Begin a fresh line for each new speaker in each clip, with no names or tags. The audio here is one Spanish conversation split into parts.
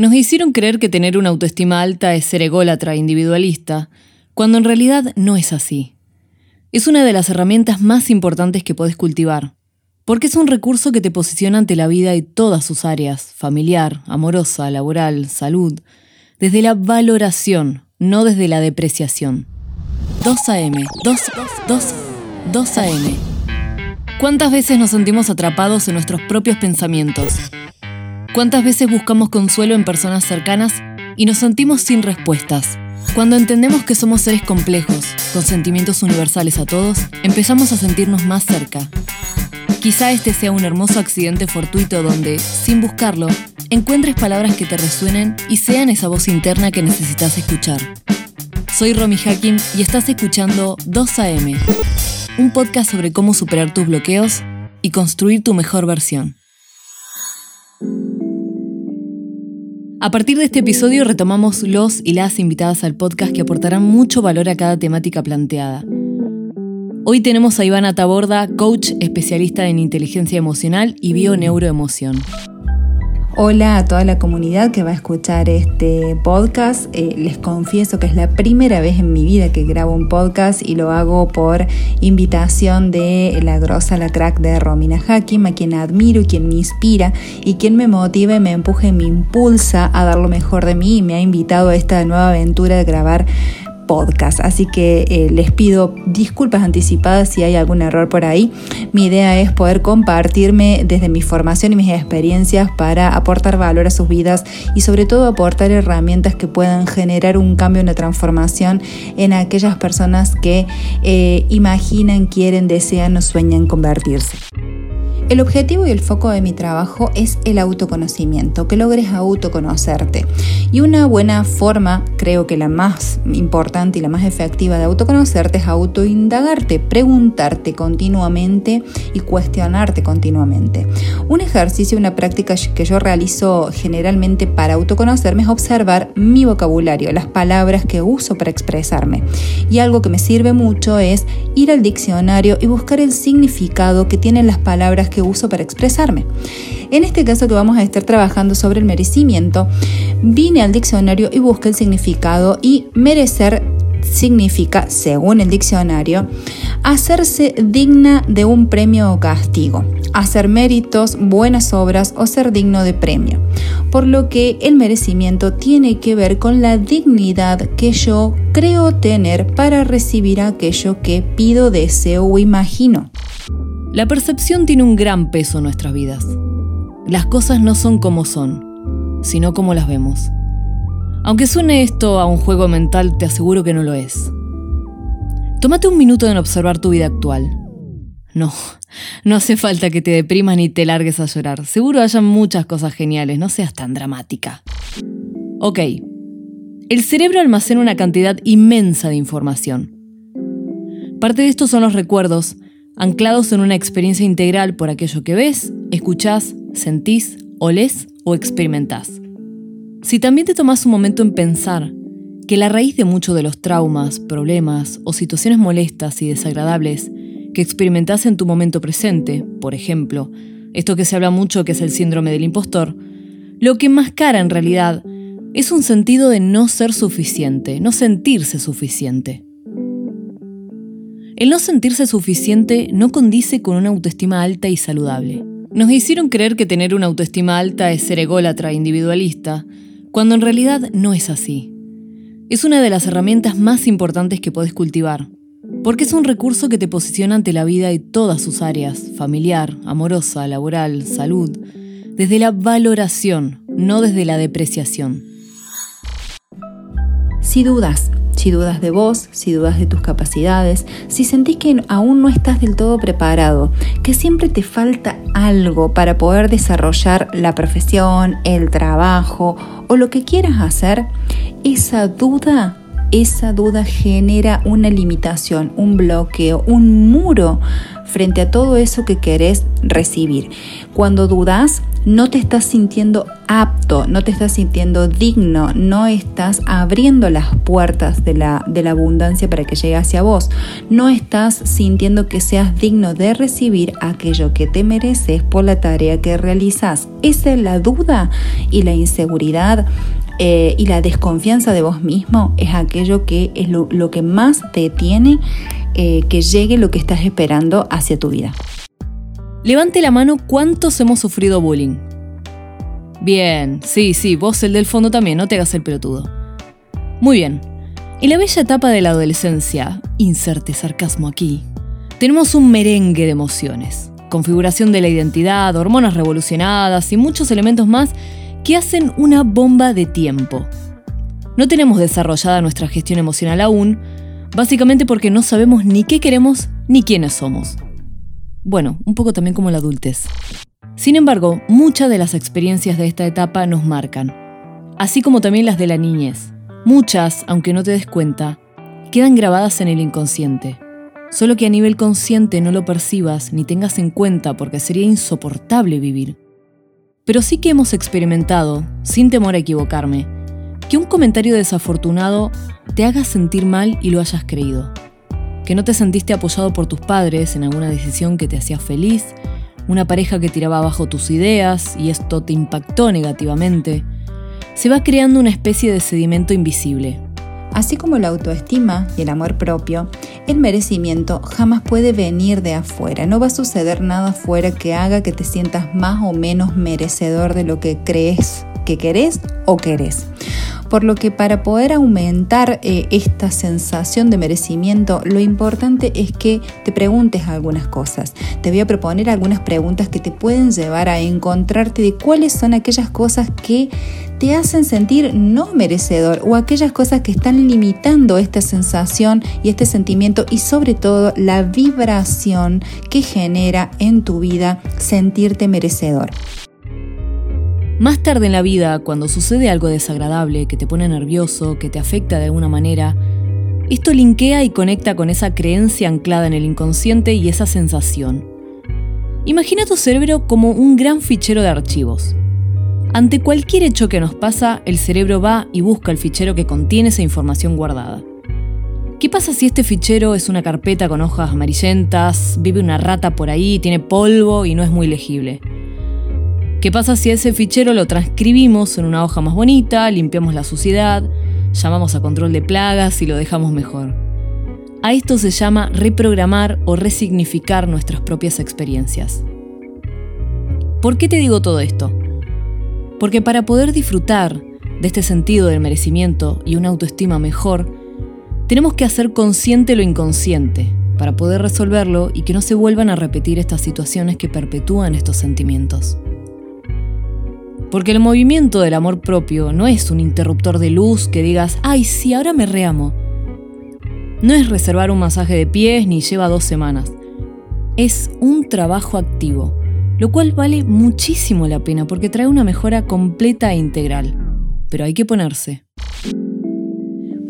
Nos hicieron creer que tener una autoestima alta es ser ególatra e individualista, cuando en realidad no es así. Es una de las herramientas más importantes que podés cultivar, porque es un recurso que te posiciona ante la vida y todas sus áreas, familiar, amorosa, laboral, salud, desde la valoración, no desde la depreciación. 2 AM, 2, 2, 2 AM. ¿Cuántas veces nos sentimos atrapados en nuestros propios pensamientos? ¿Cuántas veces buscamos consuelo en personas cercanas y nos sentimos sin respuestas? Cuando entendemos que somos seres complejos, con sentimientos universales a todos, empezamos a sentirnos más cerca. Quizá este sea un hermoso accidente fortuito donde, sin buscarlo, encuentres palabras que te resuenen y sean esa voz interna que necesitas escuchar. Soy Romy Hakim y estás escuchando 2AM, un podcast sobre cómo superar tus bloqueos y construir tu mejor versión. A partir de este episodio retomamos los y las invitadas al podcast que aportarán mucho valor a cada temática planteada. Hoy tenemos a Ivana Taborda, coach especialista en inteligencia emocional y bioneuroemoción.
Hola a toda la comunidad que va a escuchar este podcast. Eh, les confieso que es la primera vez en mi vida que grabo un podcast y lo hago por invitación de la grosa, la crack de Romina Hakim, a quien admiro y quien me inspira y quien me motiva me empuja me impulsa a dar lo mejor de mí y me ha invitado a esta nueva aventura de grabar podcast. Así que eh, les pido disculpas anticipadas si hay algún error por ahí. Mi idea es poder compartirme desde mi formación y mis experiencias para aportar valor a sus vidas y sobre todo aportar herramientas que puedan generar un cambio, una transformación en aquellas personas que eh, imaginan, quieren, desean o sueñan convertirse. El objetivo y el foco de mi trabajo es el autoconocimiento, que logres autoconocerte. Y una buena forma, creo que la más importante y la más efectiva de autoconocerte es autoindagarte, preguntarte continuamente y cuestionarte continuamente. Un ejercicio, una práctica que yo realizo generalmente para autoconocerme es observar mi vocabulario, las palabras que uso para expresarme. Y algo que me sirve mucho es ir al diccionario y buscar el significado que tienen las palabras que uso para expresarme. En este caso que vamos a estar trabajando sobre el merecimiento, vine al diccionario y busqué el significado y merecer significa, según el diccionario, hacerse digna de un premio o castigo, hacer méritos, buenas obras o ser digno de premio. Por lo que el merecimiento tiene que ver con la dignidad que yo creo tener para recibir aquello que pido, deseo o imagino.
La percepción tiene un gran peso en nuestras vidas. Las cosas no son como son, sino como las vemos. Aunque suene esto a un juego mental, te aseguro que no lo es. Tómate un minuto en observar tu vida actual. No, no hace falta que te deprimas ni te largues a llorar. Seguro hayan muchas cosas geniales, no seas tan dramática. Ok, el cerebro almacena una cantidad inmensa de información. Parte de esto son los recuerdos, anclados en una experiencia integral por aquello que ves, escuchás, sentís, olés o experimentás. Si también te tomas un momento en pensar que la raíz de muchos de los traumas, problemas o situaciones molestas y desagradables que experimentás en tu momento presente, por ejemplo, esto que se habla mucho que es el síndrome del impostor, lo que enmascara en realidad es un sentido de no ser suficiente, no sentirse suficiente. El no sentirse suficiente no condice con una autoestima alta y saludable. Nos hicieron creer que tener una autoestima alta es ser ególatra e individualista, cuando en realidad no es así. Es una de las herramientas más importantes que podés cultivar, porque es un recurso que te posiciona ante la vida y todas sus áreas, familiar, amorosa, laboral, salud, desde la valoración, no desde la depreciación.
Si dudas si dudas de vos, si dudas de tus capacidades, si sentís que aún no estás del todo preparado, que siempre te falta algo para poder desarrollar la profesión, el trabajo o lo que quieras hacer, esa duda esa duda genera una limitación, un bloqueo, un muro frente a todo eso que querés recibir. Cuando dudas, no te estás sintiendo apto, no te estás sintiendo digno, no estás abriendo las puertas de la, de la abundancia para que llegue hacia vos, no estás sintiendo que seas digno de recibir aquello que te mereces por la tarea que realizas. Esa es la duda y la inseguridad eh, y la desconfianza de vos mismo es aquello que es lo, que más te detiene eh, que llegue lo que estás esperando hacia tu vida.
Levante la mano cuántos hemos sufrido bullying. Bien, sí, sí, vos el del fondo también, no te hagas el pelotudo. Muy bien. En la bella etapa de la adolescencia, inserte sarcasmo aquí, tenemos un merengue de emociones, configuración de la identidad, hormonas revolucionadas y muchos elementos más que hacen una bomba de tiempo. No tenemos desarrollada nuestra gestión emocional aún, básicamente porque no sabemos ni qué queremos ni quiénes somos. Bueno, un poco también como la adultez. Sin embargo, muchas de las experiencias de esta etapa nos marcan, así como también las de la niñez. Muchas, aunque no te des cuenta, quedan grabadas en el inconsciente. Solo que a nivel consciente no lo percibas ni tengas en cuenta porque sería insoportable vivir. Pero sí que hemos experimentado, sin temor a equivocarme, que un comentario desafortunado te haga sentir mal y lo hayas creído. Que no te sentiste apoyado por tus padres en alguna decisión que te hacía feliz, una pareja que tiraba abajo tus ideas y esto te impactó negativamente. Se va creando una especie de sedimento invisible,
Así como la autoestima y el amor propio, el merecimiento jamás puede venir de afuera. No va a suceder nada afuera que haga que te sientas más o menos merecedor de lo que crees que querés o querés. Por lo que para poder aumentar eh, esta sensación de merecimiento, lo importante es que te preguntes algunas cosas. Te voy a proponer algunas preguntas que te pueden llevar a encontrarte de cuáles son aquellas cosas que te hacen sentir no merecedor o aquellas cosas que están limitando esta sensación y este sentimiento y sobre todo la vibración que genera en tu vida sentirte merecedor.
Más tarde en la vida, cuando sucede algo desagradable, que te pone nervioso, que te afecta de alguna manera, esto linkea y conecta con esa creencia anclada en el inconsciente y esa sensación. Imagina tu cerebro como un gran fichero de archivos. Ante cualquier hecho que nos pasa, el cerebro va y busca el fichero que contiene esa información guardada. ¿Qué pasa si este fichero es una carpeta con hojas amarillentas, vive una rata por ahí, tiene polvo y no es muy legible? ¿Qué pasa si ese fichero lo transcribimos en una hoja más bonita, limpiamos la suciedad, llamamos a control de plagas y lo dejamos mejor? A esto se llama reprogramar o resignificar nuestras propias experiencias. ¿Por qué te digo todo esto? Porque para poder disfrutar de este sentido del merecimiento y una autoestima mejor, tenemos que hacer consciente lo inconsciente para poder resolverlo y que no se vuelvan a repetir estas situaciones que perpetúan estos sentimientos. Porque el movimiento del amor propio no es un interruptor de luz que digas, ay, sí, ahora me reamo. No es reservar un masaje de pies ni lleva dos semanas. Es un trabajo activo, lo cual vale muchísimo la pena porque trae una mejora completa e integral. Pero hay que ponerse.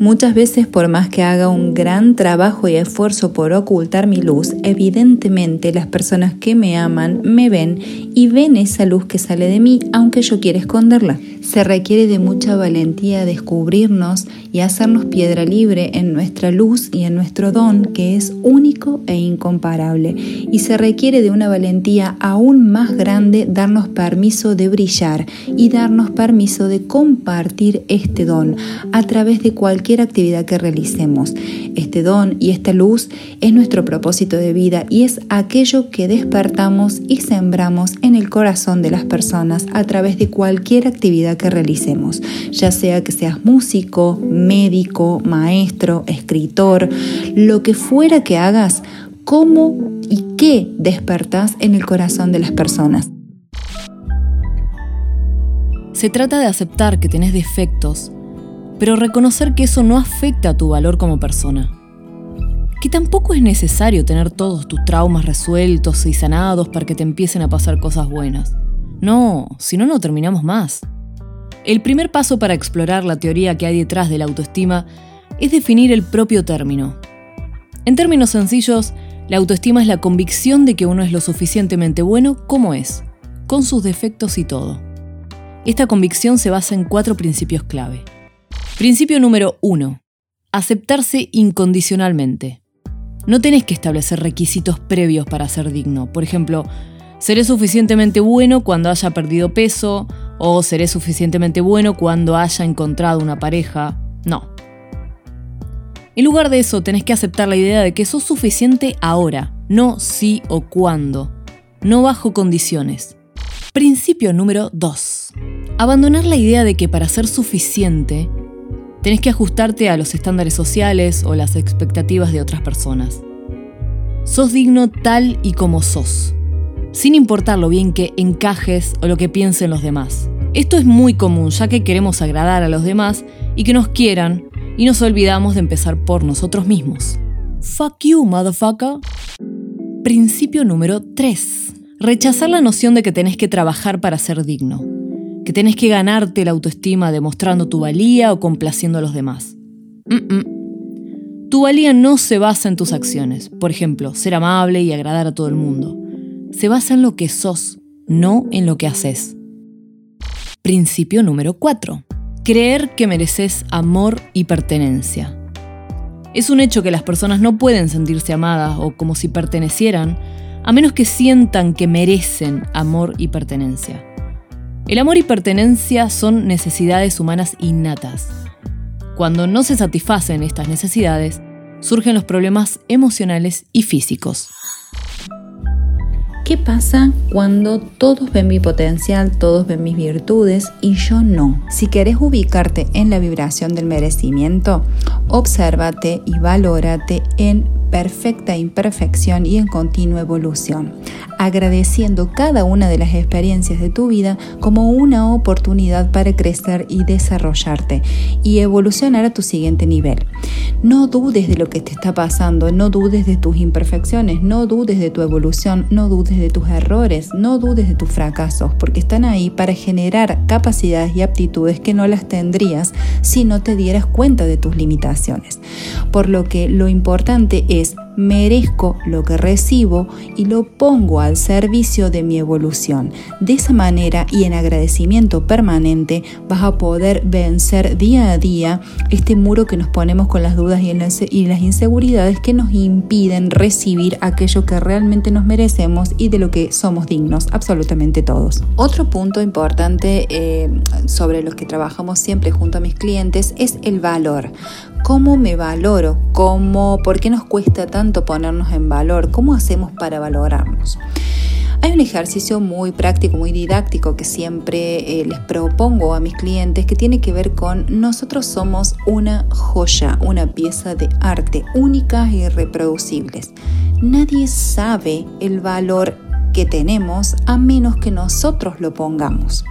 Muchas veces por más que haga un gran trabajo y esfuerzo por ocultar mi luz, evidentemente las personas que me aman me ven y ven esa luz que sale de mí aunque yo quiera esconderla. Se requiere de mucha valentía descubrirnos y hacernos piedra libre en nuestra luz y en nuestro don que es único e incomparable. Y se requiere de una valentía aún más grande darnos permiso de brillar y darnos permiso de compartir este don a través de cualquier actividad que realicemos. Este don y esta luz es nuestro propósito de vida y es aquello que despertamos y sembramos en el corazón de las personas a través de cualquier actividad que realicemos, ya sea que seas músico, médico, maestro, escritor, lo que fuera que hagas, cómo y qué despertás en el corazón de las personas.
Se trata de aceptar que tenés defectos, pero reconocer que eso no afecta a tu valor como persona. Que tampoco es necesario tener todos tus traumas resueltos y sanados para que te empiecen a pasar cosas buenas. No, si no, no terminamos más. El primer paso para explorar la teoría que hay detrás de la autoestima es definir el propio término. En términos sencillos, La autoestima es la convicción de que uno es lo suficientemente bueno como es, con sus defectos y todo. Esta convicción se basa en cuatro principios clave. Principio número uno. Aceptarse incondicionalmente. No tenés que establecer requisitos previos para ser digno. Por ejemplo, seré suficientemente bueno cuando haya perdido peso o seré suficientemente bueno cuando haya encontrado una pareja. No. En lugar de eso, tenés que aceptar la idea de que sos suficiente ahora, no si o cuándo, no bajo condiciones. Principio número 2. Abandonar la idea de que para ser suficiente tenés que ajustarte a los estándares sociales o las expectativas de otras personas. Sos digno tal y como sos, sin importar lo bien que encajes o lo que piensen los demás. Esto es muy común ya que queremos agradar a los demás y que nos quieran y nos olvidamos de empezar por nosotros mismos. Fuck you, motherfucker. Principio número 3. Rechazar la noción de que tenés que trabajar para ser digno, que tenés que ganarte la autoestima demostrando tu valía o complaciendo a los demás. Tu valía no se basa en tus acciones, por ejemplo, ser amable y agradar a todo el mundo. Se basa en lo que sos, no en lo que haces. Principio número 4. Creer que mereces amor y pertenencia. Es un hecho que las personas no pueden sentirse amadas o como si pertenecieran, a menos que sientan que merecen amor y pertenencia. El amor y pertenencia son necesidades humanas innatas. Cuando no se satisfacen estas necesidades, surgen los problemas emocionales y físicos.
¿Qué pasa cuando todos ven mi potencial, todos ven mis virtudes y yo no? Si querés ubicarte en la vibración del merecimiento, obsérvate y valórate en perfecta imperfección y en continua evolución, agradeciendo cada una de las experiencias de tu vida como una oportunidad para crecer y desarrollarte y evolucionar a tu siguiente nivel. No dudes de lo que te está pasando, no dudes de tus imperfecciones, no dudes de tu evolución, no dudes de tus errores, no dudes de tus fracasos, porque están ahí para generar capacidades y aptitudes que no las tendrías si no te dieras cuenta de tus limitaciones. Por lo que lo importante es merezco lo que recibo y lo pongo al servicio de mi evolución. De esa manera y en agradecimiento permanente vas a poder vencer día a día este muro que nos ponemos con las dudas y, las inseguridades que nos impiden recibir aquello que realmente nos merecemos y de lo que somos dignos, absolutamente todos. Otro punto importante eh, sobre los que trabajamos siempre junto a mis clientes es el valor cómo me valoro, cómo, por qué nos cuesta tanto ponernos en valor, cómo hacemos para valorarnos. Hay un ejercicio muy práctico, muy didáctico que siempre eh, les propongo a mis clientes que tiene que ver con nosotros somos una joya, una pieza de arte únicas e irreproducibles. Nadie sabe el valor que tenemos a menos que nosotros lo pongamos.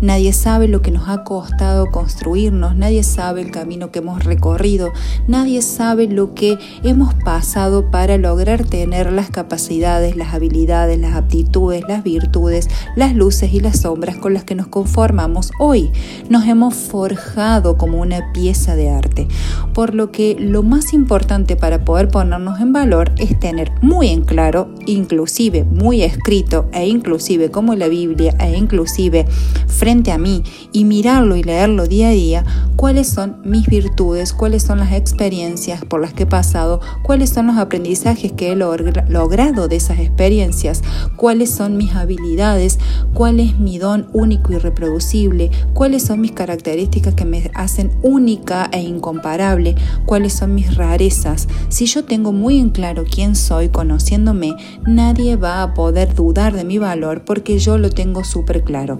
Nadie sabe lo que nos ha costado construirnos, nadie sabe el camino que hemos recorrido, nadie sabe lo que hemos pasado para lograr tener las capacidades, las habilidades, las aptitudes, las virtudes, las luces y las sombras con las que nos conformamos hoy. Nos hemos forjado como una pieza de arte, por lo que lo más importante para poder ponernos en valor es tener muy en claro, inclusive muy escrito e inclusive como la Biblia e inclusive frente a mí y mirarlo y leerlo día a día, cuáles son mis virtudes, cuáles son las experiencias por las que he pasado, cuáles son los aprendizajes que he logrado de esas experiencias, cuáles son mis habilidades, cuál es mi don único y reproducible, cuáles son mis características que me hacen única e incomparable, cuáles son mis rarezas. Si yo tengo muy en claro quién soy conociéndome, nadie va a poder dudar de mi valor porque yo lo tengo súper claro.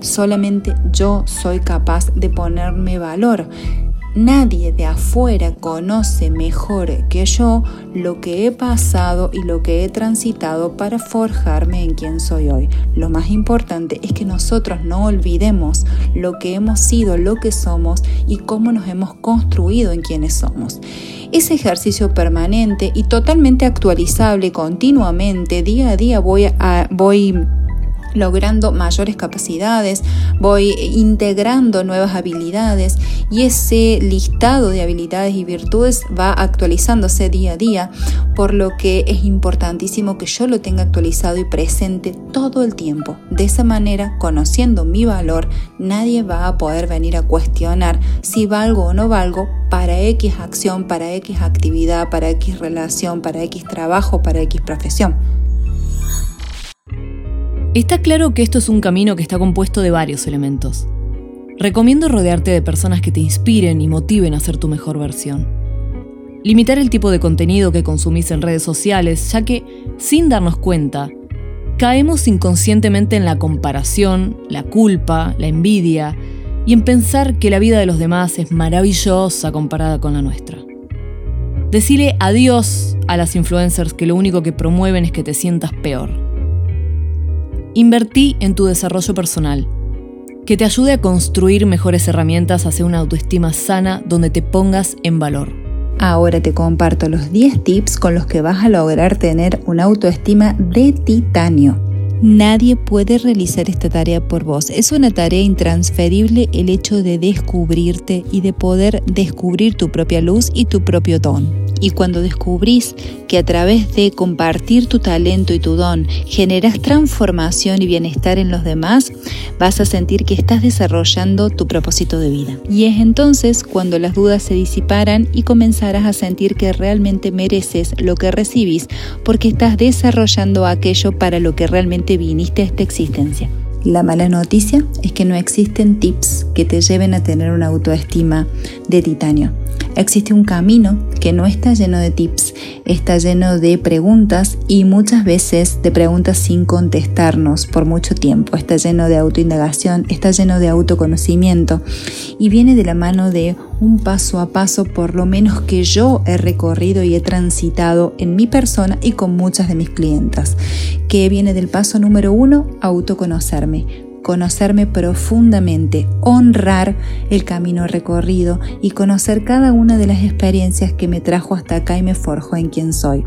Solamente yo soy capaz de ponerme valor. Nadie de afuera conoce mejor que yo lo que he pasado y lo que he transitado para forjarme en quien soy hoy. Lo más importante es que nosotros no olvidemos lo que hemos sido, lo que somos y cómo nos hemos construido en quienes somos. Ese ejercicio permanente y totalmente actualizable continuamente, día a día voy, a, voy logrando mayores capacidades, voy integrando nuevas habilidades y ese listado de habilidades y virtudes va actualizándose día a día, por lo que es importantísimo que yo lo tenga actualizado y presente todo el tiempo. De esa manera, conociendo mi valor, nadie va a poder venir a cuestionar si valgo o no valgo para X acción, para X actividad, para X relación, para X trabajo, para X profesión.
Está claro que esto es un camino que está compuesto de varios elementos. Recomiendo rodearte de personas que te inspiren y motiven a ser tu mejor versión. Limitar el tipo de contenido que consumís en redes sociales, ya que, sin darnos cuenta, caemos inconscientemente en la comparación, la culpa, la envidia y en pensar que la vida de los demás es maravillosa comparada con la nuestra. Decile adiós a las influencers que lo único que promueven es que te sientas peor. Invertí en tu desarrollo personal, que te ayude a construir mejores herramientas hacia una autoestima sana donde te pongas en valor.
Ahora te comparto los 10 tips con los que vas a lograr tener una autoestima de titanio. Nadie puede realizar esta tarea por vos. Es una tarea intransferible el hecho de descubrirte y de poder descubrir tu propia luz y tu propio don. Y cuando descubrís que a través de compartir tu talento y tu don generas transformación y bienestar en los demás, vas a sentir que estás desarrollando tu propósito de vida. Y es entonces cuando las dudas se disiparán y comenzarás a sentir que realmente mereces lo que recibís porque estás desarrollando aquello para lo que realmente viniste a esta existencia. La mala noticia es que no existen tips que te lleven a tener una autoestima de titanio. Existe un camino que no está lleno de tips, está lleno de preguntas y muchas veces de preguntas sin contestarnos por mucho tiempo. Está lleno de autoindagación, está lleno de autoconocimiento y viene de la mano de un paso a paso por lo menos que yo he recorrido y he transitado en mi persona y con muchas de mis clientas, que viene del paso número uno, autoconocerme conocerme profundamente, honrar el camino recorrido y conocer cada una de las experiencias que me trajo hasta acá y me forjó en quien soy.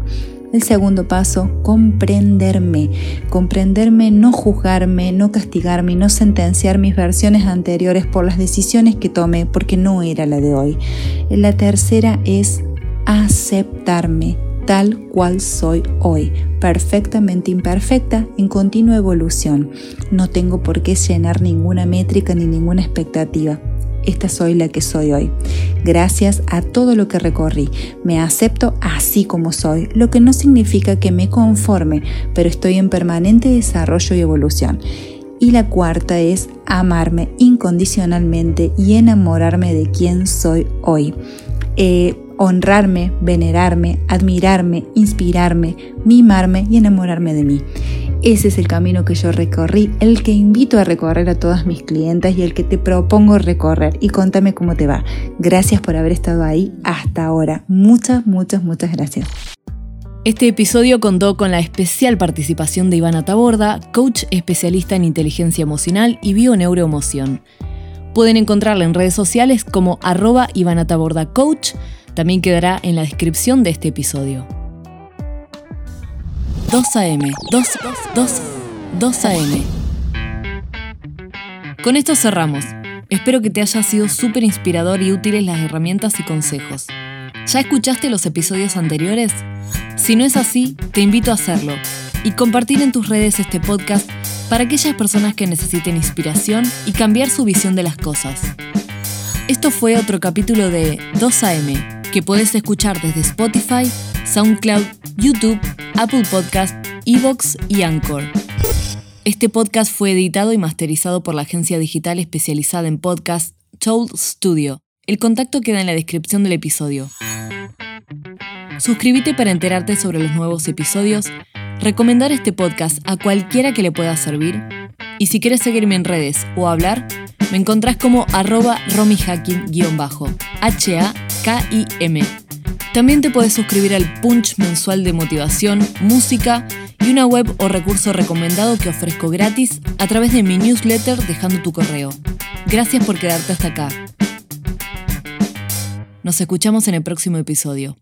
El segundo paso, comprenderme. Comprenderme, no juzgarme, no castigarme, no sentenciar mis versiones anteriores por las decisiones que tomé porque no era la de hoy. La tercera es aceptarme tal cual soy hoy, perfectamente imperfecta, en continua evolución. No tengo por qué llenar ninguna métrica ni ninguna expectativa. Esta soy la que soy hoy. Gracias a todo lo que recorrí. Me acepto así como soy, lo que no significa que me conforme, pero estoy en permanente desarrollo y evolución. Y la cuarta es amarme incondicionalmente y enamorarme de quien soy hoy. Eh, honrarme, venerarme, admirarme, inspirarme, mimarme y enamorarme de mí. Ese es el camino que yo recorrí, el que invito a recorrer a todas mis clientes y el que te propongo recorrer. Y contame cómo te va. Gracias por haber estado ahí hasta ahora. Muchas, muchas, muchas gracias.
Este episodio contó con la especial participación de Ivana Taborda, coach especialista en inteligencia emocional y bioneuroemoción. Pueden encontrarla en redes sociales como arroba Ivana Taborda Coach, también quedará en la descripción de este episodio. 2 AM, 2, 2, 2 AM. Con esto cerramos. Espero que te haya sido súper inspirador y útiles las herramientas y consejos. ¿Ya escuchaste los episodios anteriores? Si no es así, te invito a hacerlo y compartir en tus redes este podcast para aquellas personas que necesiten inspiración y cambiar su visión de las cosas. Esto fue otro capítulo de 2AM que puedes escuchar desde Spotify, SoundCloud, YouTube, Apple Podcast, Evox y Anchor. Este podcast fue editado y masterizado por la agencia digital especializada en podcast Told Studio. El contacto queda en la descripción del episodio. Suscríbete para enterarte sobre los nuevos episodios, recomendar este podcast a cualquiera que le pueda servir y si quieres seguirme en redes o hablar, me encontrás como arroba romihacking-bajo, H-A-K-I-M. También te puedes suscribir al Punch mensual de motivación, música y una web o recurso recomendado que ofrezco gratis a través de mi newsletter dejando tu correo. Gracias por quedarte hasta acá. Nos escuchamos en el próximo episodio.